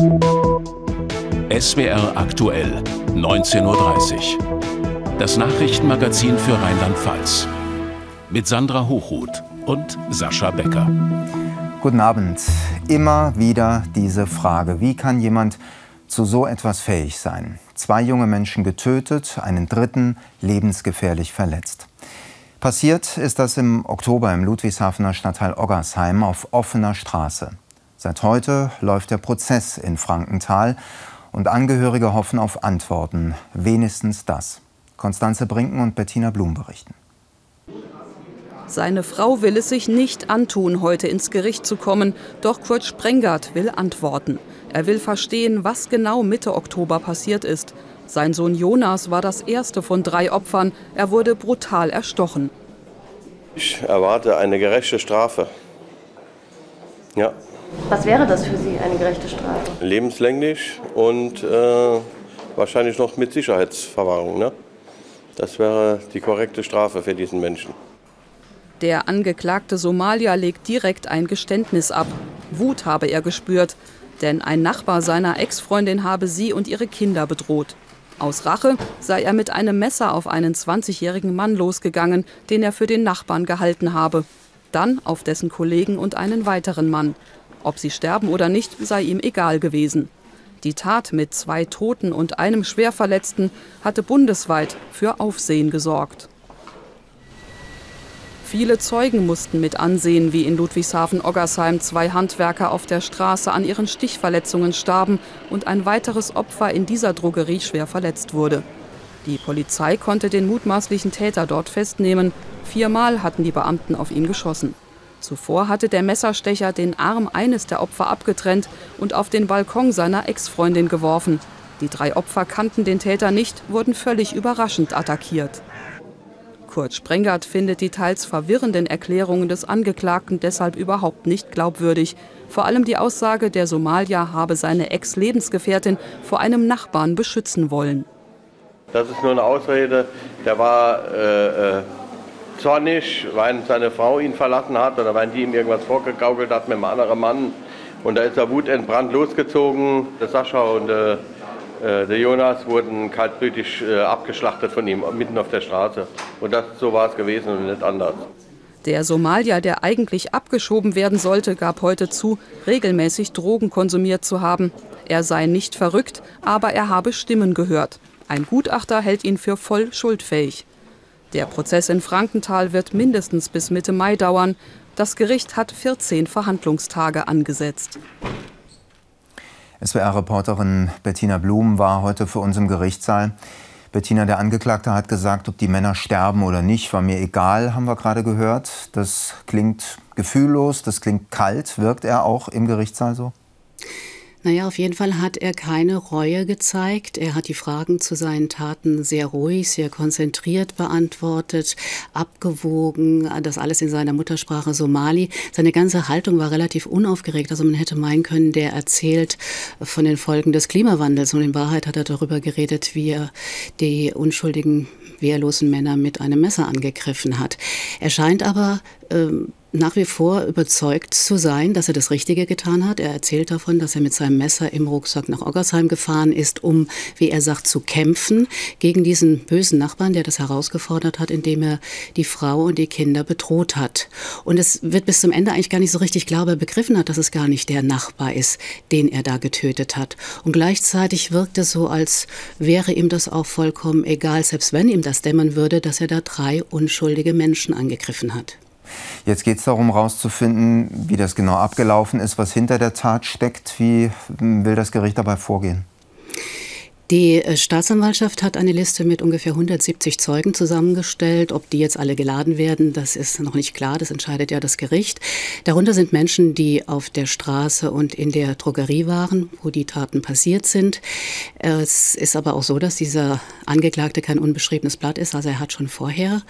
SWR aktuell, 19.30 Uhr. Das Nachrichtenmagazin für Rheinland-Pfalz. Mit Sandra Hochhuth und Sascha Becker. Guten Abend. Immer wieder diese Frage, wie kann jemand zu so etwas fähig sein? Zwei junge Menschen getötet, einen dritten lebensgefährlich verletzt. Passiert ist das im Oktober im Ludwigshafener Stadtteil Oggersheim auf offener Straße. Seit heute läuft der Prozess in Frankenthal und Angehörige hoffen auf Antworten. Wenigstens das. Konstanze Brinken und Bettina Blum berichten. Seine Frau will es sich nicht antun, heute ins Gericht zu kommen. Doch Kurt Sprengert will antworten. Er will verstehen, was genau Mitte Oktober passiert ist. Sein Sohn Jonas war das erste von drei Opfern. Er wurde brutal erstochen. Ich erwarte eine gerechte Strafe. Ja. Was wäre das für Sie, eine gerechte Strafe? Lebenslänglich und äh, wahrscheinlich noch mit Sicherheitsverwahrung. Ne? Das wäre die korrekte Strafe für diesen Menschen. Der angeklagte Somalier legt direkt ein Geständnis ab. Wut habe er gespürt, denn ein Nachbar seiner Ex-Freundin habe sie und ihre Kinder bedroht. Aus Rache sei er mit einem Messer auf einen 20-jährigen Mann losgegangen, den er für den Nachbarn gehalten habe. Dann auf dessen Kollegen und einen weiteren Mann. Ob sie sterben oder nicht, sei ihm egal gewesen. Die Tat mit zwei Toten und einem Schwerverletzten hatte bundesweit für Aufsehen gesorgt. Viele Zeugen mussten mit ansehen, wie in Ludwigshafen-Oggersheim zwei Handwerker auf der Straße an ihren Stichverletzungen starben und ein weiteres Opfer in dieser Drogerie schwer verletzt wurde. Die Polizei konnte den mutmaßlichen Täter dort festnehmen. Viermal hatten die Beamten auf ihn geschossen. Zuvor hatte der Messerstecher den Arm eines der Opfer abgetrennt und auf den Balkon seiner Ex-Freundin geworfen. Die drei Opfer kannten den Täter nicht, wurden völlig überraschend attackiert. Kurt Sprengert findet die teils verwirrenden Erklärungen des Angeklagten deshalb überhaupt nicht glaubwürdig. Vor allem die Aussage, der Somalier habe seine Ex-Lebensgefährtin vor einem Nachbarn beschützen wollen. Das ist nur eine Ausrede. Der war äh, äh, zornig, weil seine Frau ihn verlassen hat oder weil die ihm irgendwas vorgegaukelt hat mit einem anderen Mann. Und da ist er wutentbrannt losgezogen. Der Sascha und äh, äh, der Jonas wurden kaltblütig äh, abgeschlachtet von ihm, mitten auf der Straße. Und das, so war es gewesen und nicht anders. Der Somalier, der eigentlich abgeschoben werden sollte, gab heute zu, regelmäßig Drogen konsumiert zu haben. Er sei nicht verrückt, aber er habe Stimmen gehört. Ein Gutachter hält ihn für voll schuldfähig. Der Prozess in Frankenthal wird mindestens bis Mitte Mai dauern. Das Gericht hat 14 Verhandlungstage angesetzt. SWR-Reporterin Bettina Blum war heute für uns im Gerichtssaal. Bettina, der Angeklagte hat gesagt, ob die Männer sterben oder nicht, war mir egal, haben wir gerade gehört. Das klingt gefühllos, das klingt kalt. Wirkt er auch im Gerichtssaal so? Naja, auf jeden Fall hat er keine Reue gezeigt. Er hat die Fragen zu seinen Taten sehr ruhig, sehr konzentriert beantwortet, abgewogen, das alles in seiner Muttersprache Somali. Seine ganze Haltung war relativ unaufgeregt. Also man hätte meinen können, der erzählt von den Folgen des Klimawandels. Und in Wahrheit hat er darüber geredet, wie er die unschuldigen, wehrlosen Männer mit einem Messer angegriffen hat. Er scheint aber ähm, nach wie vor überzeugt zu sein, dass er das Richtige getan hat. Er erzählt davon, dass er mit seinem Messer im Rucksack nach Oggersheim gefahren ist, um, wie er sagt, zu kämpfen gegen diesen bösen Nachbarn, der das herausgefordert hat, indem er die Frau und die Kinder bedroht hat. Und es wird bis zum Ende eigentlich gar nicht so richtig klar, aber er begriffen hat, dass es gar nicht der Nachbar ist, den er da getötet hat. Und gleichzeitig wirkt es so, als wäre ihm das auch vollkommen egal, selbst wenn ihm das dämmern würde, dass er da drei unschuldige Menschen angegriffen hat. Jetzt geht es darum, herauszufinden, wie das genau abgelaufen ist, was hinter der Tat steckt. Wie will das Gericht dabei vorgehen? Die äh, Staatsanwaltschaft hat eine Liste mit ungefähr 170 Zeugen zusammengestellt. Ob die jetzt alle geladen werden, das ist noch nicht klar. Das entscheidet ja das Gericht. Darunter sind Menschen, die auf der Straße und in der Drogerie waren, wo die Taten passiert sind. Es ist aber auch so, dass dieser Angeklagte kein unbeschriebenes Blatt ist. Also er hat schon vorher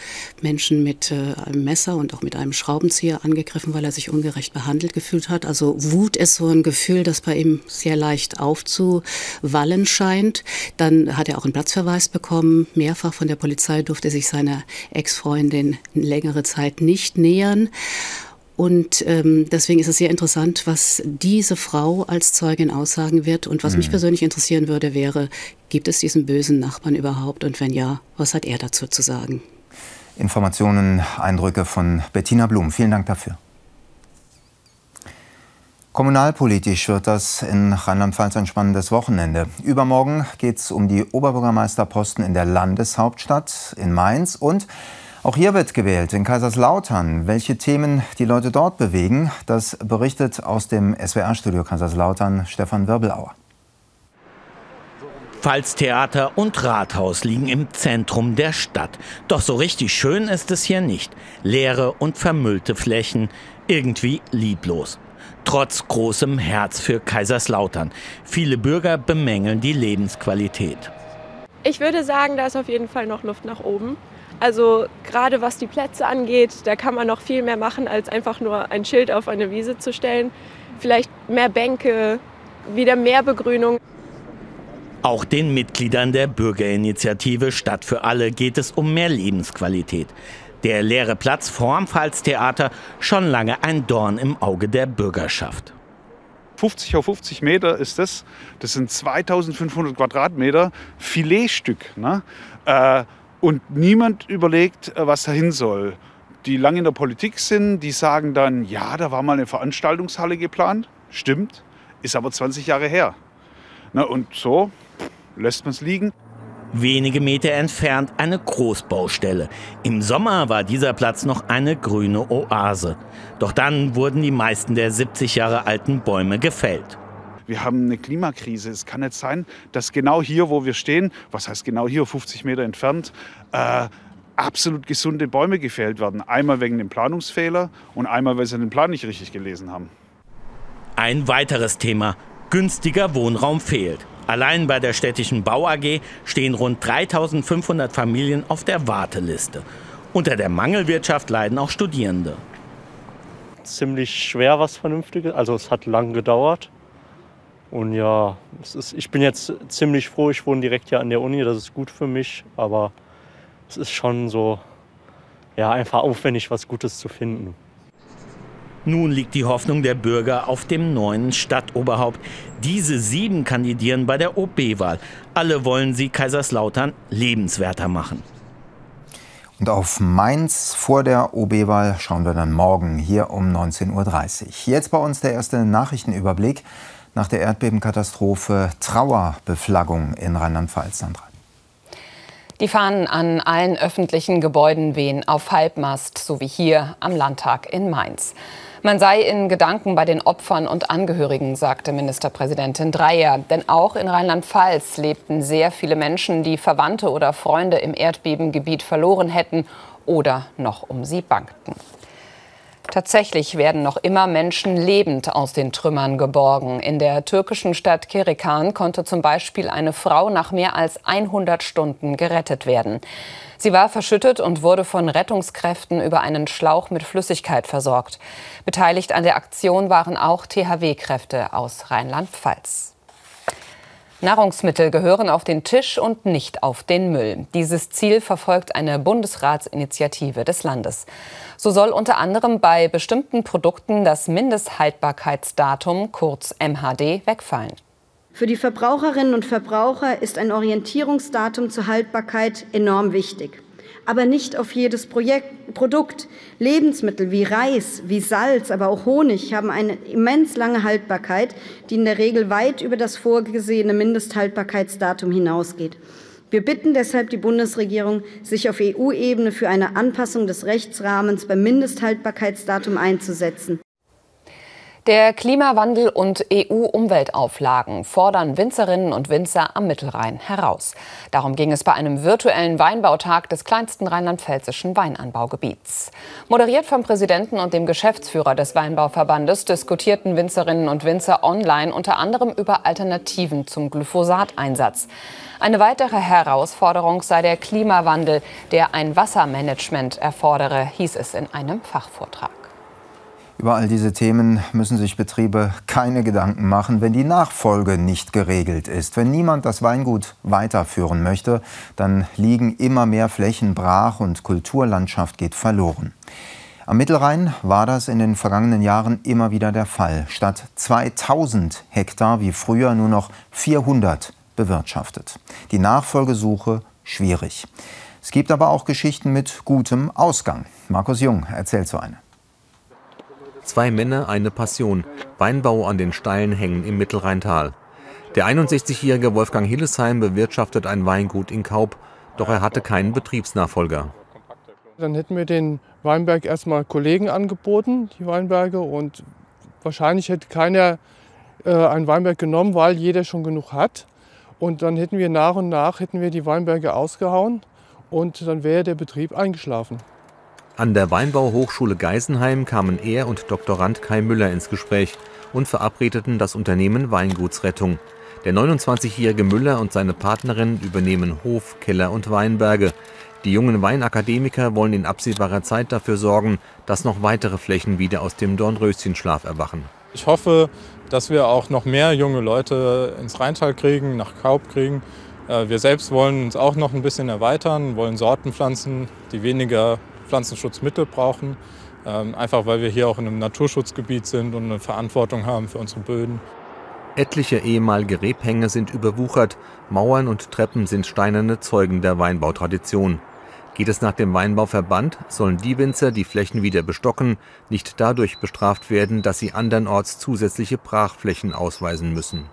Menschen mit äh, einem Messer und auch mit einem Schraubenzieher angegriffen, weil er sich ungerecht behandelt gefühlt hat. Also Wut ist so ein Gefühl, das bei ihm sehr leicht aufzuwallen scheint. Dann hat er auch einen Platzverweis bekommen. Mehrfach von der Polizei durfte sich seiner Ex-Freundin längere Zeit nicht nähern. Und ähm, deswegen ist es sehr interessant, was diese Frau als Zeugin aussagen wird. Und was mhm. mich persönlich interessieren würde, wäre, gibt es diesen bösen Nachbarn überhaupt? Und wenn ja, was hat er dazu zu sagen? Informationen, Eindrücke von Bettina Blum. Vielen Dank dafür. Kommunalpolitisch wird das in Rheinland-Pfalz ein spannendes Wochenende. Übermorgen geht es um die Oberbürgermeisterposten in der Landeshauptstadt in Mainz und auch hier wird gewählt in Kaiserslautern. Welche Themen die Leute dort bewegen, das berichtet aus dem SWR-Studio Kaiserslautern Stefan Wirbelauer. Pfalztheater und Rathaus liegen im Zentrum der Stadt. Doch so richtig schön ist es hier nicht. Leere und vermüllte Flächen, irgendwie lieblos trotz großem Herz für Kaiserslautern. Viele Bürger bemängeln die Lebensqualität. Ich würde sagen, da ist auf jeden Fall noch Luft nach oben. Also gerade was die Plätze angeht, da kann man noch viel mehr machen, als einfach nur ein Schild auf eine Wiese zu stellen. Vielleicht mehr Bänke, wieder mehr Begrünung. Auch den Mitgliedern der Bürgerinitiative Stadt für alle geht es um mehr Lebensqualität. Der leere Platz vorm Pfalztheater schon lange ein Dorn im Auge der Bürgerschaft. 50 auf 50 Meter ist das. Das sind 2500 Quadratmeter Filetstück. Ne? Äh, und niemand überlegt, äh, was dahin soll. Die lange in der Politik sind, die sagen dann, ja, da war mal eine Veranstaltungshalle geplant. Stimmt, ist aber 20 Jahre her. Na, und so lässt man es liegen. Wenige Meter entfernt eine Großbaustelle. Im Sommer war dieser Platz noch eine grüne Oase. Doch dann wurden die meisten der 70 Jahre alten Bäume gefällt. Wir haben eine Klimakrise. Es kann nicht sein, dass genau hier, wo wir stehen, was heißt genau hier, 50 Meter entfernt, äh, absolut gesunde Bäume gefällt werden. Einmal wegen dem Planungsfehler und einmal, weil sie den Plan nicht richtig gelesen haben. Ein weiteres Thema. Günstiger Wohnraum fehlt. Allein bei der städtischen Bau AG stehen rund 3500 Familien auf der Warteliste. Unter der Mangelwirtschaft leiden auch Studierende. Ziemlich schwer was Vernünftiges, also es hat lang gedauert. Und ja, ist, ich bin jetzt ziemlich froh, ich wohne direkt hier an der Uni, das ist gut für mich, aber es ist schon so, ja, einfach aufwendig, was Gutes zu finden. Nun liegt die Hoffnung der Bürger auf dem neuen Stadtoberhaupt. Diese sieben kandidieren bei der OB-Wahl. Alle wollen sie Kaiserslautern lebenswerter machen. Und auf Mainz vor der OB-Wahl schauen wir dann morgen hier um 19.30 Uhr. Jetzt bei uns der erste Nachrichtenüberblick nach der Erdbebenkatastrophe Trauerbeflaggung in Rheinland-Pfalz. Sandra. Die Fahnen an allen öffentlichen Gebäuden wehen auf Halbmast, so wie hier am Landtag in Mainz. Man sei in Gedanken bei den Opfern und Angehörigen, sagte Ministerpräsidentin Dreyer. Denn auch in Rheinland-Pfalz lebten sehr viele Menschen, die Verwandte oder Freunde im Erdbebengebiet verloren hätten oder noch um sie bangten. Tatsächlich werden noch immer Menschen lebend aus den Trümmern geborgen. In der türkischen Stadt Kirikan konnte zum Beispiel eine Frau nach mehr als 100 Stunden gerettet werden. Sie war verschüttet und wurde von Rettungskräften über einen Schlauch mit Flüssigkeit versorgt. Beteiligt an der Aktion waren auch THW-Kräfte aus Rheinland-Pfalz. Nahrungsmittel gehören auf den Tisch und nicht auf den Müll. Dieses Ziel verfolgt eine Bundesratsinitiative des Landes. So soll unter anderem bei bestimmten Produkten das Mindesthaltbarkeitsdatum, kurz MHD, wegfallen. Für die Verbraucherinnen und Verbraucher ist ein Orientierungsdatum zur Haltbarkeit enorm wichtig. Aber nicht auf jedes Projekt, Produkt. Lebensmittel wie Reis, wie Salz, aber auch Honig haben eine immens lange Haltbarkeit, die in der Regel weit über das vorgesehene Mindesthaltbarkeitsdatum hinausgeht. Wir bitten deshalb die Bundesregierung, sich auf EU-Ebene für eine Anpassung des Rechtsrahmens beim Mindesthaltbarkeitsdatum einzusetzen. Der Klimawandel und EU-Umweltauflagen fordern Winzerinnen und Winzer am Mittelrhein heraus. Darum ging es bei einem virtuellen Weinbautag des kleinsten rheinland-pfälzischen Weinanbaugebiets. Moderiert vom Präsidenten und dem Geschäftsführer des Weinbauverbandes diskutierten Winzerinnen und Winzer online unter anderem über Alternativen zum Glyphosateinsatz. Eine weitere Herausforderung sei der Klimawandel, der ein Wassermanagement erfordere, hieß es in einem Fachvortrag. Über all diese Themen müssen sich Betriebe keine Gedanken machen, wenn die Nachfolge nicht geregelt ist. Wenn niemand das Weingut weiterführen möchte, dann liegen immer mehr Flächen brach und Kulturlandschaft geht verloren. Am Mittelrhein war das in den vergangenen Jahren immer wieder der Fall. Statt 2000 Hektar wie früher nur noch 400 bewirtschaftet. Die Nachfolgesuche schwierig. Es gibt aber auch Geschichten mit gutem Ausgang. Markus Jung erzählt so eine. Zwei Männer, eine Passion. Weinbau an den steilen Hängen im Mittelrheintal. Der 61-jährige Wolfgang Hillesheim bewirtschaftet ein Weingut in Kaub, doch er hatte keinen Betriebsnachfolger. Dann hätten wir den Weinberg erstmal Kollegen angeboten, die Weinberge, und wahrscheinlich hätte keiner äh, einen Weinberg genommen, weil jeder schon genug hat. Und dann hätten wir nach und nach hätten wir die Weinberge ausgehauen und dann wäre der Betrieb eingeschlafen. An der Weinbauhochschule Geisenheim kamen er und Doktorand Kai Müller ins Gespräch und verabredeten das Unternehmen Weingutsrettung. Der 29-jährige Müller und seine Partnerin übernehmen Hof, Keller und Weinberge. Die jungen Weinakademiker wollen in absehbarer Zeit dafür sorgen, dass noch weitere Flächen wieder aus dem Dornröschenschlaf erwachen. Ich hoffe, dass wir auch noch mehr junge Leute ins Rheintal kriegen, nach Kaub kriegen. Äh, wir selbst wollen uns auch noch ein bisschen erweitern, wollen Sorten pflanzen, die weniger Pflanzenschutzmittel brauchen. Ähm, einfach weil wir hier auch in einem Naturschutzgebiet sind und eine Verantwortung haben für unsere Böden. Etliche ehemalige Rebhänge sind überwuchert, Mauern und Treppen sind steinerne Zeugen der Weinbautradition. Geht es nach dem Weinbauverband, sollen die Winzer, die Flächen wieder bestocken, nicht dadurch bestraft werden, dass sie andernorts zusätzliche Brachflächen ausweisen müssen.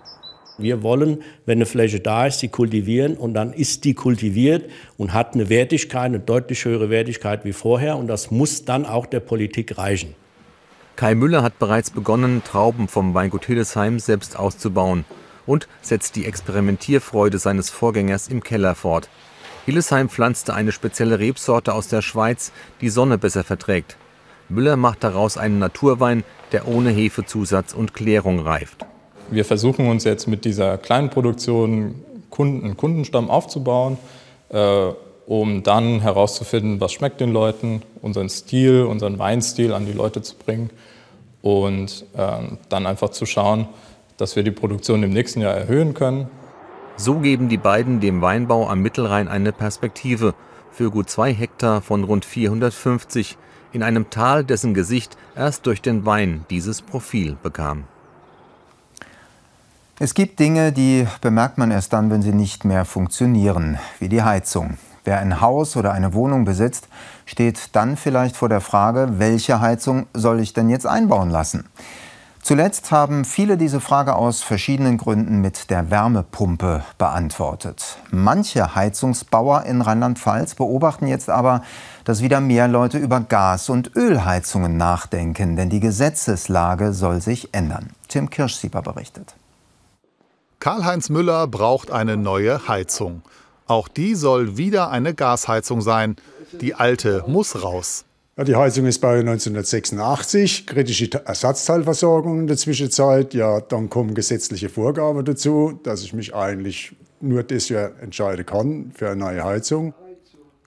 Wir wollen, wenn eine Fläche da ist, sie kultivieren und dann ist die kultiviert und hat eine Wertigkeit, eine deutlich höhere Wertigkeit wie vorher und das muss dann auch der Politik reichen. Kai Müller hat bereits begonnen, Trauben vom Weingut Hildesheim selbst auszubauen und setzt die Experimentierfreude seines Vorgängers im Keller fort. Hillesheim pflanzte eine spezielle Rebsorte aus der Schweiz, die Sonne besser verträgt. Müller macht daraus einen Naturwein, der ohne Hefezusatz und Klärung reift. Wir versuchen uns jetzt mit dieser kleinen Produktion Kunden, einen Kundenstamm aufzubauen, äh, um dann herauszufinden, was schmeckt den Leuten, unseren Stil, unseren Weinstil an die Leute zu bringen und äh, dann einfach zu schauen, dass wir die Produktion im nächsten Jahr erhöhen können. So geben die beiden dem Weinbau am Mittelrhein eine Perspektive für gut zwei Hektar von rund 450 in einem Tal, dessen Gesicht erst durch den Wein dieses Profil bekam. Es gibt Dinge, die bemerkt man erst dann, wenn sie nicht mehr funktionieren, wie die Heizung. Wer ein Haus oder eine Wohnung besitzt, steht dann vielleicht vor der Frage, welche Heizung soll ich denn jetzt einbauen lassen? Zuletzt haben viele diese Frage aus verschiedenen Gründen mit der Wärmepumpe beantwortet. Manche Heizungsbauer in Rheinland-Pfalz beobachten jetzt aber, dass wieder mehr Leute über Gas- und Ölheizungen nachdenken, denn die Gesetzeslage soll sich ändern. Tim Kirschsieber berichtet. Karl-Heinz Müller braucht eine neue Heizung. Auch die soll wieder eine Gasheizung sein. Die alte muss raus. Ja, die Heizung ist bei 1986, kritische Ersatzteilversorgung in der Zwischenzeit. Ja, dann kommen gesetzliche Vorgaben dazu, dass ich mich eigentlich nur das Jahr entscheiden kann für eine neue Heizung.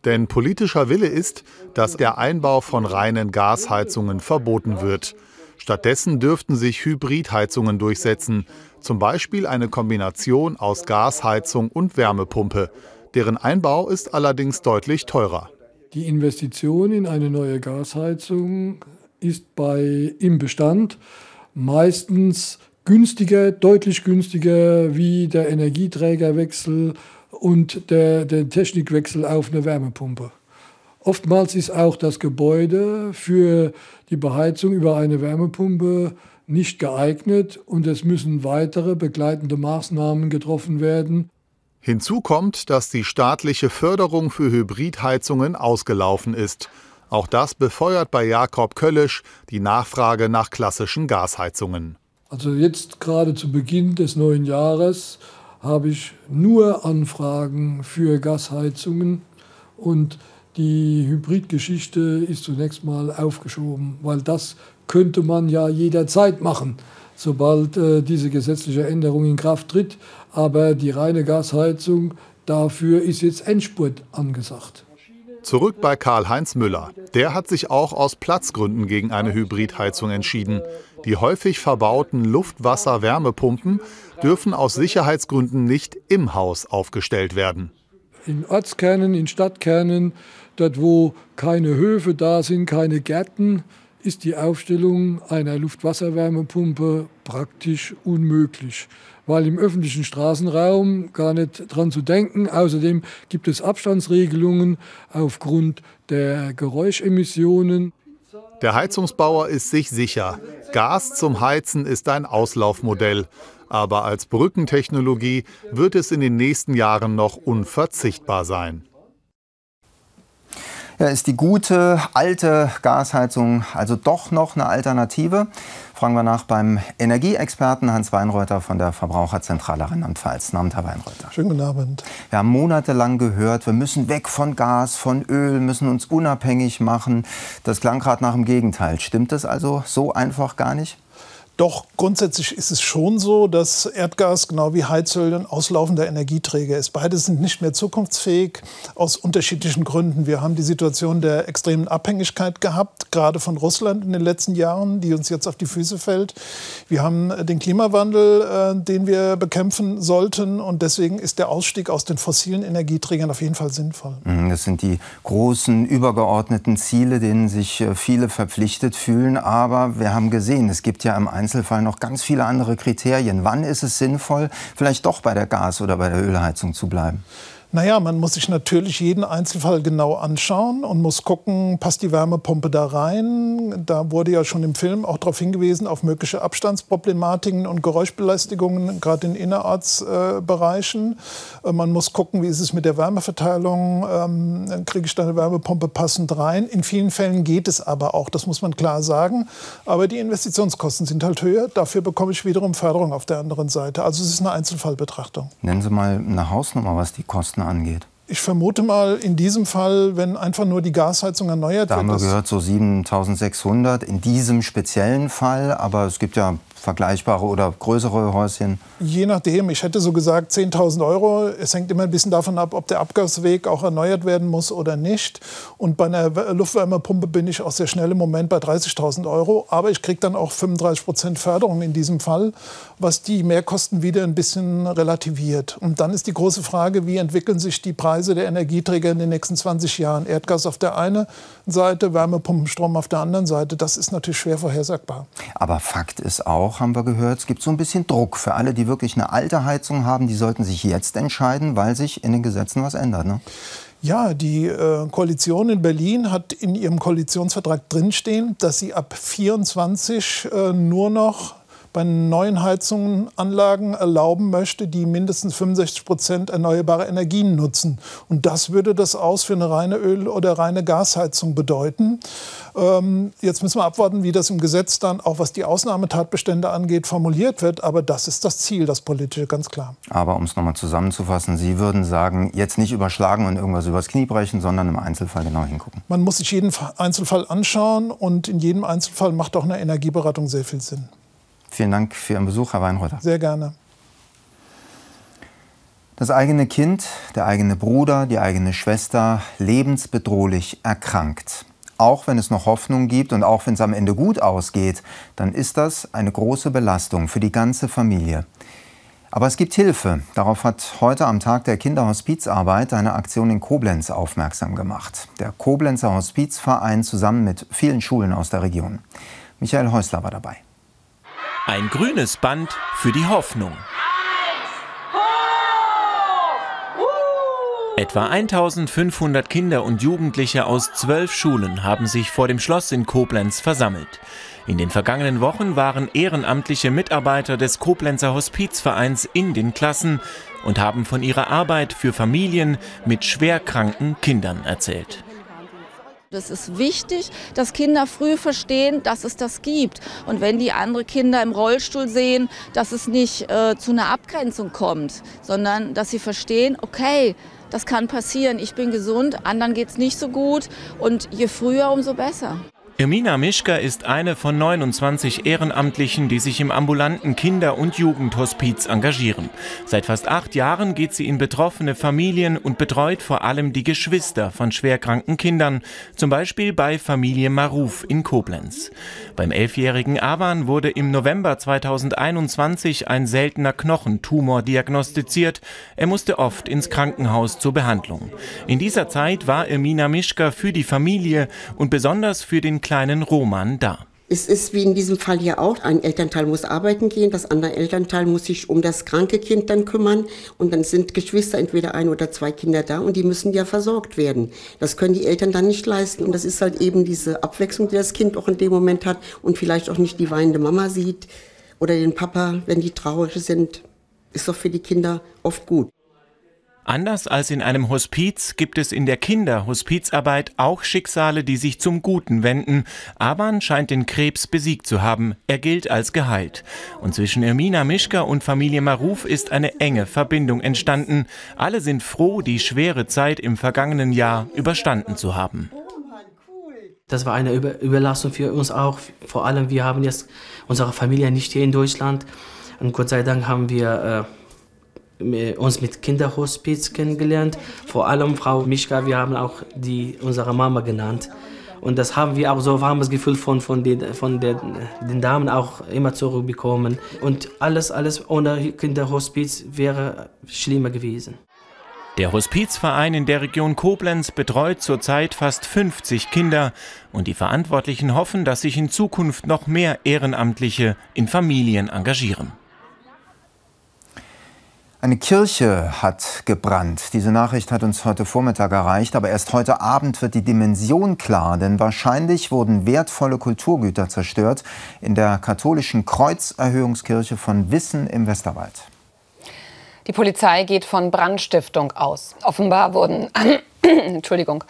Denn politischer Wille ist, dass der Einbau von reinen Gasheizungen verboten wird. Stattdessen dürften sich Hybridheizungen durchsetzen, zum Beispiel eine Kombination aus Gasheizung und Wärmepumpe. Deren Einbau ist allerdings deutlich teurer. Die Investition in eine neue Gasheizung ist bei im Bestand meistens günstiger, deutlich günstiger wie der Energieträgerwechsel und der, der Technikwechsel auf eine Wärmepumpe. Oftmals ist auch das Gebäude für die Beheizung über eine Wärmepumpe nicht geeignet und es müssen weitere begleitende Maßnahmen getroffen werden. Hinzu kommt, dass die staatliche Förderung für Hybridheizungen ausgelaufen ist. Auch das befeuert bei Jakob Köllisch die Nachfrage nach klassischen Gasheizungen. Also jetzt gerade zu Beginn des neuen Jahres habe ich nur Anfragen für Gasheizungen und die Hybridgeschichte ist zunächst mal aufgeschoben, weil das könnte man ja jederzeit machen, sobald äh, diese gesetzliche Änderung in Kraft tritt. Aber die reine Gasheizung, dafür ist jetzt Endspurt angesagt. Zurück bei Karl-Heinz Müller. Der hat sich auch aus Platzgründen gegen eine Hybridheizung entschieden. Die häufig verbauten Luft-Wasser-Wärmepumpen dürfen aus Sicherheitsgründen nicht im Haus aufgestellt werden. In Ortskernen, in Stadtkernen, dort wo keine Höfe da sind, keine Gärten, ist die Aufstellung einer Luftwasserwärmepumpe praktisch unmöglich, weil im öffentlichen Straßenraum gar nicht dran zu denken. Außerdem gibt es Abstandsregelungen aufgrund der Geräuschemissionen. Der Heizungsbauer ist sich sicher, Gas zum Heizen ist ein Auslaufmodell. Aber als Brückentechnologie wird es in den nächsten Jahren noch unverzichtbar sein. Ja, ist die gute alte Gasheizung also doch noch eine Alternative? Fragen wir nach beim Energieexperten Hans Weinreuter von der Verbraucherzentrale Rheinland-Pfalz. Namen Herr Weinreuter. Schönen guten Abend. Wir haben monatelang gehört, wir müssen weg von Gas, von Öl, müssen uns unabhängig machen. Das klang gerade nach dem Gegenteil. Stimmt das also so einfach gar nicht? Doch grundsätzlich ist es schon so, dass Erdgas genau wie Heizöl ein auslaufender Energieträger ist. Beide sind nicht mehr zukunftsfähig aus unterschiedlichen Gründen. Wir haben die Situation der extremen Abhängigkeit gehabt, gerade von Russland in den letzten Jahren, die uns jetzt auf die Füße fällt. Wir haben den Klimawandel, äh, den wir bekämpfen sollten. Und deswegen ist der Ausstieg aus den fossilen Energieträgern auf jeden Fall sinnvoll. Mhm, das sind die großen übergeordneten Ziele, denen sich äh, viele verpflichtet fühlen. Aber wir haben gesehen, es gibt ja im Einzelnen Einzelfall noch ganz viele andere Kriterien. Wann ist es sinnvoll, vielleicht doch bei der Gas- oder bei der Ölheizung zu bleiben? Naja, man muss sich natürlich jeden Einzelfall genau anschauen und muss gucken, passt die Wärmepumpe da rein. Da wurde ja schon im Film auch darauf hingewiesen, auf mögliche Abstandsproblematiken und Geräuschbelästigungen, gerade in Innerortsbereichen. Äh, man muss gucken, wie ist es mit der Wärmeverteilung, ähm, kriege ich da eine Wärmepumpe passend rein. In vielen Fällen geht es aber auch, das muss man klar sagen. Aber die Investitionskosten sind halt höher. Dafür bekomme ich wiederum Förderung auf der anderen Seite. Also es ist eine Einzelfallbetrachtung. Nennen Sie mal eine Hausnummer, was die Kosten Kosten angeht? Ich vermute mal, in diesem Fall, wenn einfach nur die Gasheizung erneuert da wird. Da haben wir gehört, so 7600 in diesem speziellen Fall. Aber es gibt ja vergleichbare oder größere Häuschen? Je nachdem. Ich hätte so gesagt 10.000 Euro. Es hängt immer ein bisschen davon ab, ob der Abgasweg auch erneuert werden muss oder nicht. Und bei einer Luftwärmepumpe bin ich auch sehr schnell im Moment bei 30.000 Euro. Aber ich kriege dann auch 35 Prozent Förderung in diesem Fall, was die Mehrkosten wieder ein bisschen relativiert. Und dann ist die große Frage, wie entwickeln sich die Preise der Energieträger in den nächsten 20 Jahren? Erdgas auf der einen Seite, Wärmepumpenstrom auf der anderen Seite. Das ist natürlich schwer vorhersagbar. Aber Fakt ist auch, auch, haben wir gehört, es gibt so ein bisschen Druck für alle, die wirklich eine alte Heizung haben. Die sollten sich jetzt entscheiden, weil sich in den Gesetzen was ändert. Ne? Ja, die äh, Koalition in Berlin hat in ihrem Koalitionsvertrag drinstehen, dass sie ab 24 äh, nur noch bei neuen Heizungen Anlagen erlauben möchte, die mindestens 65 Prozent erneuerbare Energien nutzen. Und das würde das aus für eine reine Öl- oder reine Gasheizung bedeuten. Ähm, jetzt müssen wir abwarten, wie das im Gesetz dann, auch was die Ausnahmetatbestände angeht, formuliert wird. Aber das ist das Ziel, das politische, ganz klar. Aber um es nochmal zusammenzufassen, Sie würden sagen, jetzt nicht überschlagen und irgendwas übers Knie brechen, sondern im Einzelfall genau hingucken. Man muss sich jeden Einzelfall anschauen und in jedem Einzelfall macht auch eine Energieberatung sehr viel Sinn. Vielen Dank für Ihren Besuch, Herr Weinreuter. Sehr gerne. Das eigene Kind, der eigene Bruder, die eigene Schwester lebensbedrohlich erkrankt. Auch wenn es noch Hoffnung gibt und auch wenn es am Ende gut ausgeht, dann ist das eine große Belastung für die ganze Familie. Aber es gibt Hilfe. Darauf hat heute am Tag der Kinderhospizarbeit eine Aktion in Koblenz aufmerksam gemacht. Der Koblenzer Hospizverein zusammen mit vielen Schulen aus der Region. Michael Häusler war dabei. Ein grünes Band für die Hoffnung. Etwa 1500 Kinder und Jugendliche aus zwölf Schulen haben sich vor dem Schloss in Koblenz versammelt. In den vergangenen Wochen waren ehrenamtliche Mitarbeiter des Koblenzer Hospizvereins in den Klassen und haben von ihrer Arbeit für Familien mit schwerkranken Kindern erzählt. Es ist wichtig, dass Kinder früh verstehen, dass es das gibt. Und wenn die andere Kinder im Rollstuhl sehen, dass es nicht äh, zu einer Abgrenzung kommt, sondern dass sie verstehen, okay, das kann passieren, ich bin gesund, anderen geht es nicht so gut und je früher, umso besser. Irmina Mischka ist eine von 29 Ehrenamtlichen, die sich im ambulanten Kinder- und Jugendhospiz engagieren. Seit fast acht Jahren geht sie in betroffene Familien und betreut vor allem die Geschwister von schwerkranken Kindern, zum Beispiel bei Familie Maruf in Koblenz. Beim elfjährigen Avan wurde im November 2021 ein seltener Knochentumor diagnostiziert. Er musste oft ins Krankenhaus zur Behandlung. In dieser Zeit war Irmina Mischka für die Familie und besonders für den kleinen Roman da. Es ist wie in diesem Fall hier auch, ein Elternteil muss arbeiten gehen, das andere Elternteil muss sich um das kranke Kind dann kümmern und dann sind Geschwister, entweder ein oder zwei Kinder da und die müssen ja versorgt werden. Das können die Eltern dann nicht leisten und das ist halt eben diese Abwechslung, die das Kind auch in dem Moment hat und vielleicht auch nicht die weinende Mama sieht oder den Papa, wenn die traurig sind, ist doch für die Kinder oft gut. Anders als in einem Hospiz gibt es in der Kinderhospizarbeit auch Schicksale, die sich zum Guten wenden. Aban scheint den Krebs besiegt zu haben. Er gilt als geheilt. Und zwischen Irmina Mischka und Familie Maruf ist eine enge Verbindung entstanden. Alle sind froh, die schwere Zeit im vergangenen Jahr überstanden zu haben. Das war eine Überlastung für uns auch. Vor allem, wir haben jetzt unsere Familie nicht hier in Deutschland. Und Gott sei Dank haben wir äh, uns mit Kinderhospiz kennengelernt. Vor allem Frau Mischka, wir haben auch die, unsere Mama genannt. Und das haben wir auch so warmes Gefühl von, von, den, von den, den Damen auch immer zurückbekommen. Und alles, alles ohne Kinderhospiz wäre schlimmer gewesen. Der Hospizverein in der Region Koblenz betreut zurzeit fast 50 Kinder und die Verantwortlichen hoffen, dass sich in Zukunft noch mehr Ehrenamtliche in Familien engagieren. Eine Kirche hat gebrannt. Diese Nachricht hat uns heute Vormittag erreicht, aber erst heute Abend wird die Dimension klar, denn wahrscheinlich wurden wertvolle Kulturgüter zerstört in der katholischen Kreuzerhöhungskirche von Wissen im Westerwald. Die Polizei geht von Brandstiftung aus. Offenbar wurden Entschuldigung.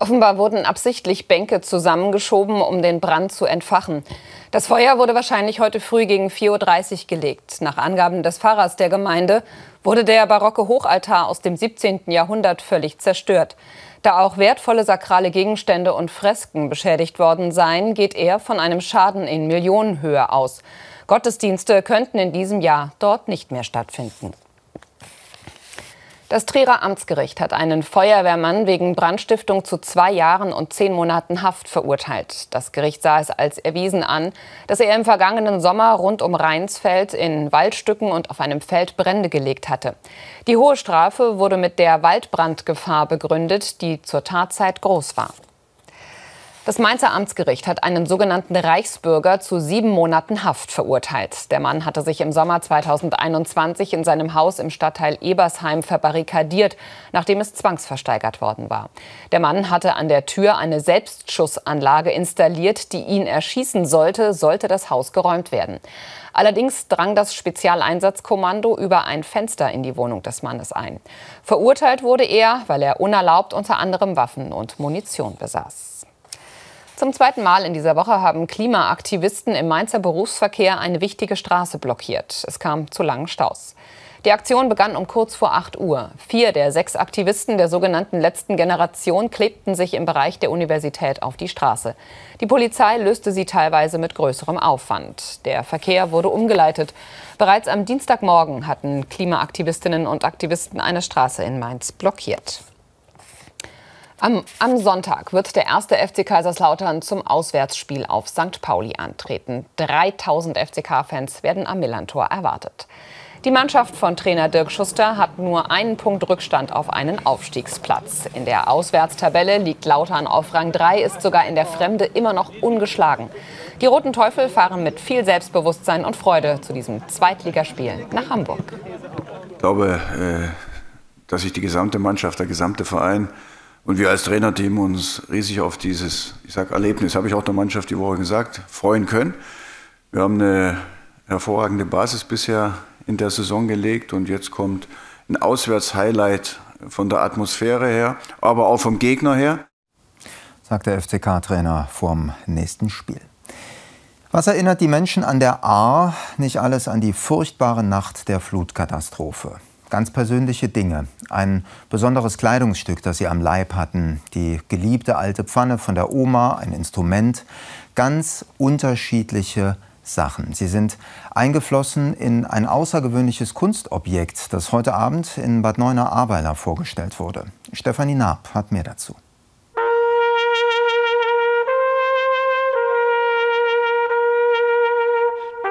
Offenbar wurden absichtlich Bänke zusammengeschoben, um den Brand zu entfachen. Das Feuer wurde wahrscheinlich heute früh gegen 4.30 Uhr gelegt. Nach Angaben des Pfarrers der Gemeinde wurde der barocke Hochaltar aus dem 17. Jahrhundert völlig zerstört. Da auch wertvolle sakrale Gegenstände und Fresken beschädigt worden seien, geht er von einem Schaden in Millionenhöhe aus. Gottesdienste könnten in diesem Jahr dort nicht mehr stattfinden. Das Trierer Amtsgericht hat einen Feuerwehrmann wegen Brandstiftung zu zwei Jahren und zehn Monaten Haft verurteilt. Das Gericht sah es als erwiesen an, dass er im vergangenen Sommer rund um Rheinsfeld in Waldstücken und auf einem Feld Brände gelegt hatte. Die hohe Strafe wurde mit der Waldbrandgefahr begründet, die zur Tatzeit groß war. Das Mainzer Amtsgericht hat einen sogenannten Reichsbürger zu sieben Monaten Haft verurteilt. Der Mann hatte sich im Sommer 2021 in seinem Haus im Stadtteil Ebersheim verbarrikadiert, nachdem es zwangsversteigert worden war. Der Mann hatte an der Tür eine Selbstschussanlage installiert, die ihn erschießen sollte, sollte das Haus geräumt werden. Allerdings drang das Spezialeinsatzkommando über ein Fenster in die Wohnung des Mannes ein. Verurteilt wurde er, weil er unerlaubt unter anderem Waffen und Munition besaß. Zum zweiten Mal in dieser Woche haben Klimaaktivisten im Mainzer Berufsverkehr eine wichtige Straße blockiert. Es kam zu langen Staus. Die Aktion begann um kurz vor 8 Uhr. Vier der sechs Aktivisten der sogenannten letzten Generation klebten sich im Bereich der Universität auf die Straße. Die Polizei löste sie teilweise mit größerem Aufwand. Der Verkehr wurde umgeleitet. Bereits am Dienstagmorgen hatten Klimaaktivistinnen und Aktivisten eine Straße in Mainz blockiert. Am, am, Sonntag wird der erste FC Kaiserslautern zum Auswärtsspiel auf St. Pauli antreten. 3000 FCK-Fans werden am Millantor erwartet. Die Mannschaft von Trainer Dirk Schuster hat nur einen Punkt Rückstand auf einen Aufstiegsplatz. In der Auswärtstabelle liegt Lautern auf Rang 3, ist sogar in der Fremde immer noch ungeschlagen. Die Roten Teufel fahren mit viel Selbstbewusstsein und Freude zu diesem Zweitligaspiel nach Hamburg. Ich glaube, äh, dass sich die gesamte Mannschaft, der gesamte Verein und wir als Trainerteam uns riesig auf dieses, ich sag Erlebnis, habe ich auch der Mannschaft die Woche gesagt, freuen können. Wir haben eine hervorragende Basis bisher in der Saison gelegt und jetzt kommt ein Auswärtshighlight von der Atmosphäre her, aber auch vom Gegner her. Sagt der FCK-Trainer vorm nächsten Spiel. Was erinnert die Menschen an der Ahr? Nicht alles an die furchtbare Nacht der Flutkatastrophe. Ganz persönliche Dinge. Ein besonderes Kleidungsstück, das sie am Leib hatten, die geliebte alte Pfanne von der Oma, ein Instrument, ganz unterschiedliche Sachen. Sie sind eingeflossen in ein außergewöhnliches Kunstobjekt, das heute Abend in Bad Neuenahr-Ahrweiler vorgestellt wurde. Stefanie Naab hat mehr dazu.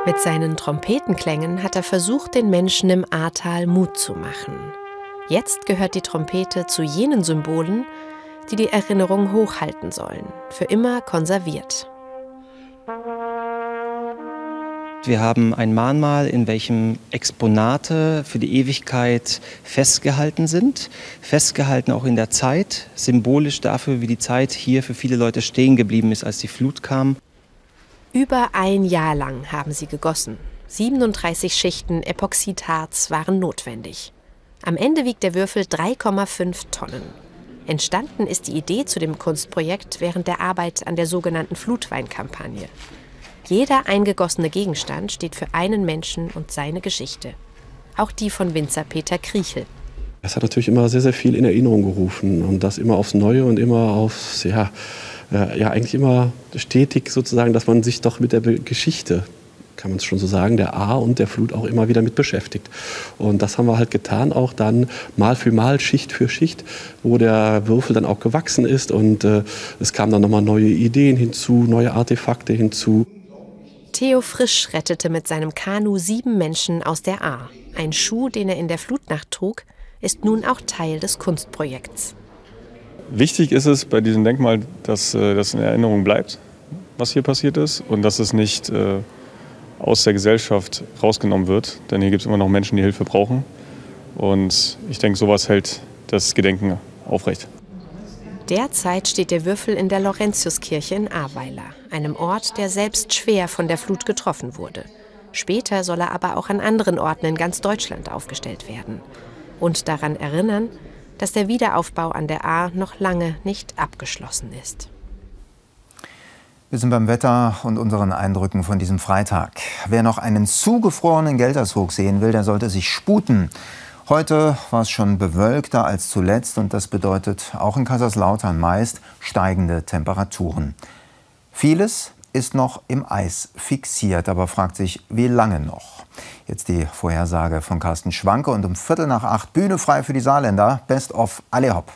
Mit seinen Trompetenklängen hat er versucht, den Menschen im Ahrtal Mut zu machen. Jetzt gehört die Trompete zu jenen Symbolen, die die Erinnerung hochhalten sollen, für immer konserviert. Wir haben ein Mahnmal, in welchem Exponate für die Ewigkeit festgehalten sind, festgehalten auch in der Zeit, symbolisch dafür, wie die Zeit hier für viele Leute stehen geblieben ist, als die Flut kam. Über ein Jahr lang haben sie gegossen. 37 Schichten Epoxidharz waren notwendig. Am Ende wiegt der Würfel 3,5 Tonnen. Entstanden ist die Idee zu dem Kunstprojekt während der Arbeit an der sogenannten Flutweinkampagne. Jeder eingegossene Gegenstand steht für einen Menschen und seine Geschichte. Auch die von Winzer Peter Kriechel. Es hat natürlich immer sehr, sehr viel in Erinnerung gerufen und das immer aufs Neue und immer aufs, ja, äh, ja eigentlich immer stetig sozusagen, dass man sich doch mit der Geschichte kann man es schon so sagen, der A und der Flut auch immer wieder mit beschäftigt. Und das haben wir halt getan, auch dann Mal für Mal, Schicht für Schicht, wo der Würfel dann auch gewachsen ist. Und äh, es kamen dann nochmal neue Ideen hinzu, neue Artefakte hinzu. Theo Frisch rettete mit seinem Kanu sieben Menschen aus der A. Ein Schuh, den er in der Flutnacht trug, ist nun auch Teil des Kunstprojekts. Wichtig ist es bei diesem Denkmal, dass äh, das in Erinnerung bleibt, was hier passiert ist und dass es nicht äh, aus der Gesellschaft rausgenommen wird. Denn hier gibt es immer noch Menschen, die Hilfe brauchen. Und ich denke, sowas hält das Gedenken aufrecht. Derzeit steht der Würfel in der Laurentiuskirche in Ahrweiler, einem Ort, der selbst schwer von der Flut getroffen wurde. Später soll er aber auch an anderen Orten in ganz Deutschland aufgestellt werden und daran erinnern, dass der Wiederaufbau an der Ahr noch lange nicht abgeschlossen ist. Wir sind beim Wetter und unseren Eindrücken von diesem Freitag. Wer noch einen zugefrorenen Geldershoog sehen will, der sollte sich sputen. Heute war es schon bewölkter als zuletzt und das bedeutet auch in Kaiserslautern meist steigende Temperaturen. Vieles ist noch im Eis fixiert, aber fragt sich, wie lange noch? Jetzt die Vorhersage von Carsten Schwanke und um Viertel nach acht Bühne frei für die Saarländer. Best of alle hopp.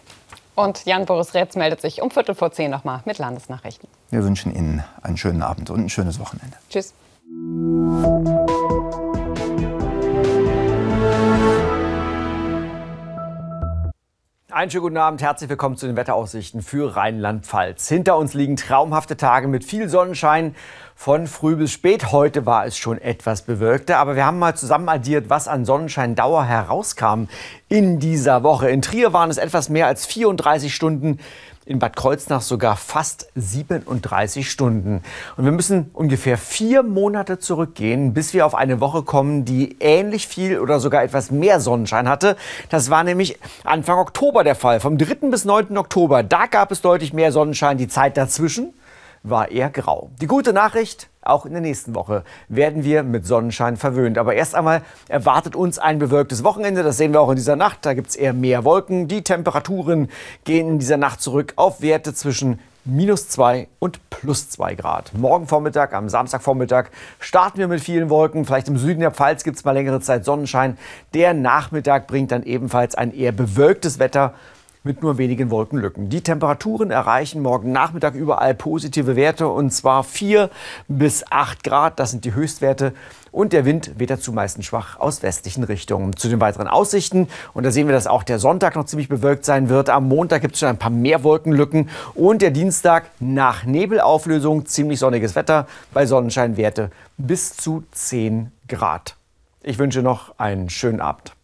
Und Jan-Boris Retz meldet sich um Viertel vor zehn nochmal mit Landesnachrichten. Wir wünschen Ihnen einen schönen Abend und ein schönes Wochenende. Tschüss. Einen schönen guten Abend, herzlich willkommen zu den Wetteraussichten für Rheinland-Pfalz. Hinter uns liegen traumhafte Tage mit viel Sonnenschein von früh bis spät. Heute war es schon etwas bewölkter, aber wir haben mal zusammen addiert, was an Sonnenscheindauer herauskam in dieser Woche. In Trier waren es etwas mehr als 34 Stunden in Bad Kreuznach sogar fast 37 Stunden. Und wir müssen ungefähr vier Monate zurückgehen, bis wir auf eine Woche kommen, die ähnlich viel oder sogar etwas mehr Sonnenschein hatte. Das war nämlich Anfang Oktober der Fall. Vom 3. bis 9. Oktober, da gab es deutlich mehr Sonnenschein. Die Zeit dazwischen war eher grau. Die gute Nachricht, auch in der nächsten Woche werden wir mit Sonnenschein verwöhnt. Aber erst einmal erwartet uns ein bewölktes Wochenende. Das sehen wir auch in dieser Nacht. Da gibt es eher mehr Wolken. Die Temperaturen gehen in dieser Nacht zurück auf Werte zwischen minus 2 und plus 2 Grad. Morgen Vormittag, am Samstagvormittag starten wir mit vielen Wolken. Vielleicht im Süden der Pfalz gibt es mal längere Zeit Sonnenschein. Der Nachmittag bringt dann ebenfalls ein eher bewölktes Wetter mit nur wenigen Wolkenlücken. Die Temperaturen erreichen morgen Nachmittag überall positive Werte und zwar 4 bis 8 Grad. Das sind die Höchstwerte. Und der Wind weht dazu meistens schwach aus westlichen Richtungen. Zu den weiteren Aussichten, und da sehen wir, dass auch der Sonntag noch ziemlich bewölkt sein wird. Am Montag gibt es schon ein paar mehr Wolkenlücken und der Dienstag nach Nebelauflösung ziemlich sonniges Wetter bei Sonnenscheinwerte bis zu 10 Grad. Ich wünsche noch einen schönen Abend.